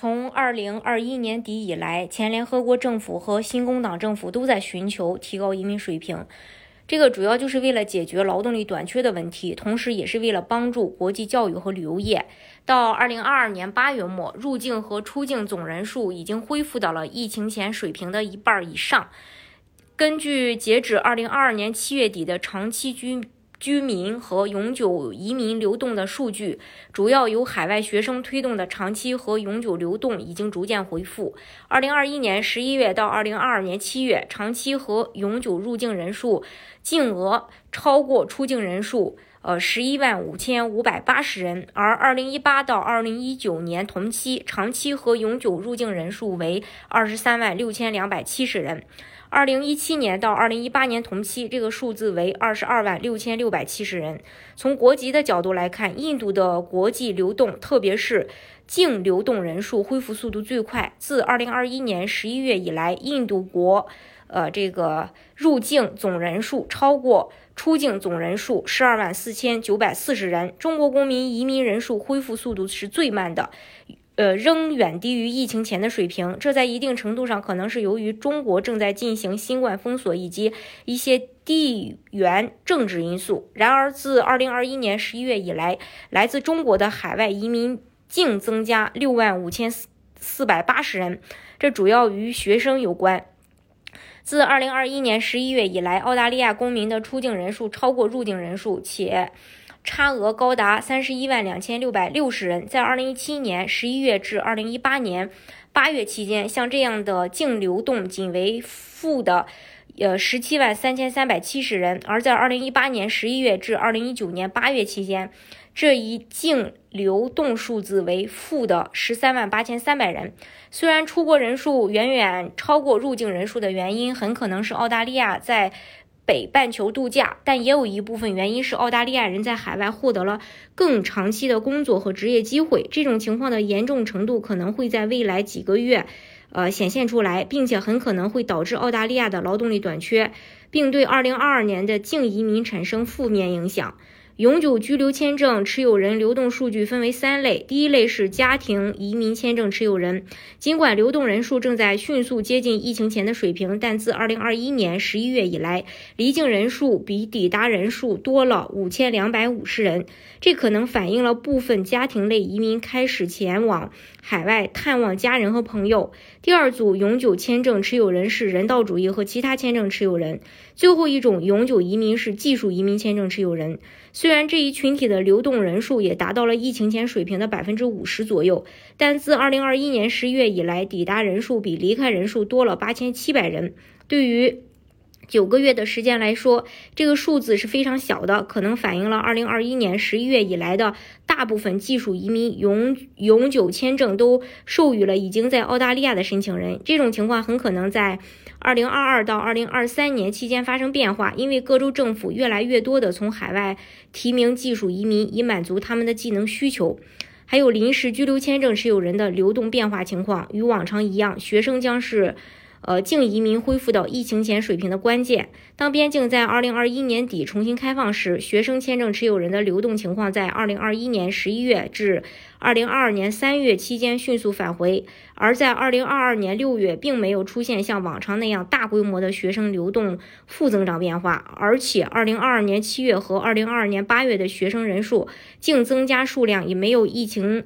从二零二一年底以来，前联合国政府和新工党政府都在寻求提高移民水平，这个主要就是为了解决劳动力短缺的问题，同时也是为了帮助国际教育和旅游业。到二零二二年八月末，入境和出境总人数已经恢复到了疫情前水平的一半以上。根据截止二零二二年七月底的长期居居民和永久移民流动的数据，主要由海外学生推动的长期和永久流动已经逐渐恢复。二零二一年十一月到二零二二年七月，长期和永久入境人数净额超过出境人数，呃，十一万五千五百八十人。而二零一八到二零一九年同期，长期和永久入境人数为二十三万六千两百七十人。二零一七年到二零一八年同期，这个数字为二十二万六千六百七十人。从国籍的角度来看，印度的国际流动，特别是净流动人数恢复速度最快。自二零二一年十一月以来，印度国，呃，这个入境总人数超过出境总人数十二万四千九百四十人。中国公民移民人数恢复速度是最慢的。呃，仍远低于疫情前的水平，这在一定程度上可能是由于中国正在进行新冠封锁以及一些地缘政治因素。然而，自2021年11月以来，来自中国的海外移民净增加6万5480人，这主要与学生有关。自2021年11月以来，澳大利亚公民的出境人数超过入境人数，且。差额高达三十一万两千六百六十人，在二零一七年十一月至二零一八年八月期间，像这样的净流动仅为负的，呃十七万三千三百七十人；而在二零一八年十一月至二零一九年八月期间，这一净流动数字为负的十三万八千三百人。虽然出国人数远远超过入境人数的原因，很可能是澳大利亚在。北半球度假，但也有一部分原因是澳大利亚人在海外获得了更长期的工作和职业机会。这种情况的严重程度可能会在未来几个月，呃显现出来，并且很可能会导致澳大利亚的劳动力短缺，并对2022年的净移民产生负面影响。永久居留签证持有人流动数据分为三类，第一类是家庭移民签证持有人。尽管流动人数正在迅速接近疫情前的水平，但自2021年11月以来，离境人数比抵达人数多了5250人。这可能反映了部分家庭类移民开始前往海外探望家人和朋友。第二组永久签证持有人是人道主义和其他签证持有人。最后一种永久移民是技术移民签证持有人。虽然这一群体的流动人数也达到了疫情前水平的百分之五十左右，但自二零二一年十一月以来，抵达人数比离开人数多了八千七百人。对于九个月的时间来说，这个数字是非常小的，可能反映了二零二一年十一月以来的大部分技术移民永永久签证都授予了已经在澳大利亚的申请人。这种情况很可能在。二零二二到二零二三年期间发生变化，因为各州政府越来越多的从海外提名技术移民，以满足他们的技能需求。还有临时居留签证持有人的流动变化情况，与往常一样，学生将是。呃，净移民恢复到疫情前水平的关键。当边境在二零二一年底重新开放时，学生签证持有人的流动情况在二零二一年十一月至二零二二年三月期间迅速返回，而在二零二二年六月，并没有出现像往常那样大规模的学生流动负增长变化，而且二零二二年七月和二零二二年八月的学生人数净增加数量也没有疫情。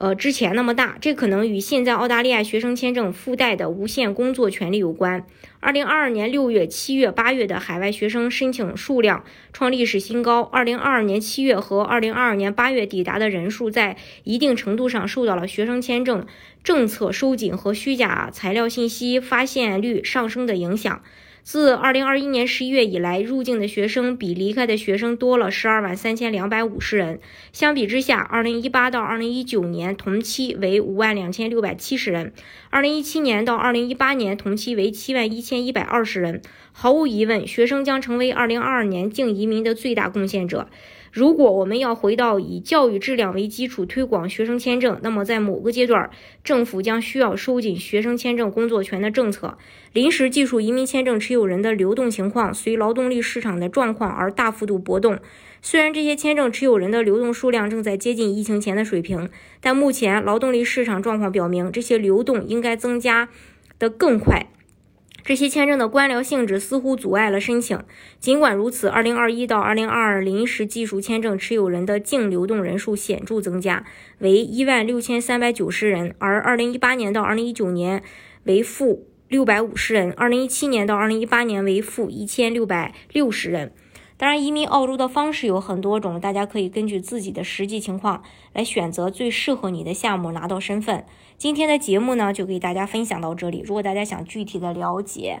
呃，之前那么大，这可能与现在澳大利亚学生签证附带的无限工作权利有关。二零二二年六月、七月、八月的海外学生申请数量创历史新高。二零二二年七月和二零二二年八月抵达的人数，在一定程度上受到了学生签证政策收紧和虚假材料信息发现率上升的影响。自二零二一年十一月以来，入境的学生比离开的学生多了十二万三千两百五十人。相比之下，二零一八到二零一九年同期为五万两千六百七十人，二零一七年到二零一八年同期为七万一千一百二十人。毫无疑问，学生将成为二零二二年净移民的最大贡献者。如果我们要回到以教育质量为基础推广学生签证，那么在某个阶段，政府将需要收紧学生签证工作权的政策。临时技术移民签证持有有人的流动情况随劳动力市场的状况而大幅度波动。虽然这些签证持有人的流动数量正在接近疫情前的水平，但目前劳动力市场状况表明，这些流动应该增加的更快。这些签证的官僚性质似乎阻碍了申请。尽管如此，2021到2022临时技术签证持有人的净流动人数显著增加，为16,390人，而2018年到2019年为负六百五十人二零一七年到二零一八年为负一千六百六十人。当然，移民澳洲的方式有很多种，大家可以根据自己的实际情况来选择最适合你的项目，拿到身份。今天的节目呢，就给大家分享到这里。如果大家想具体的了解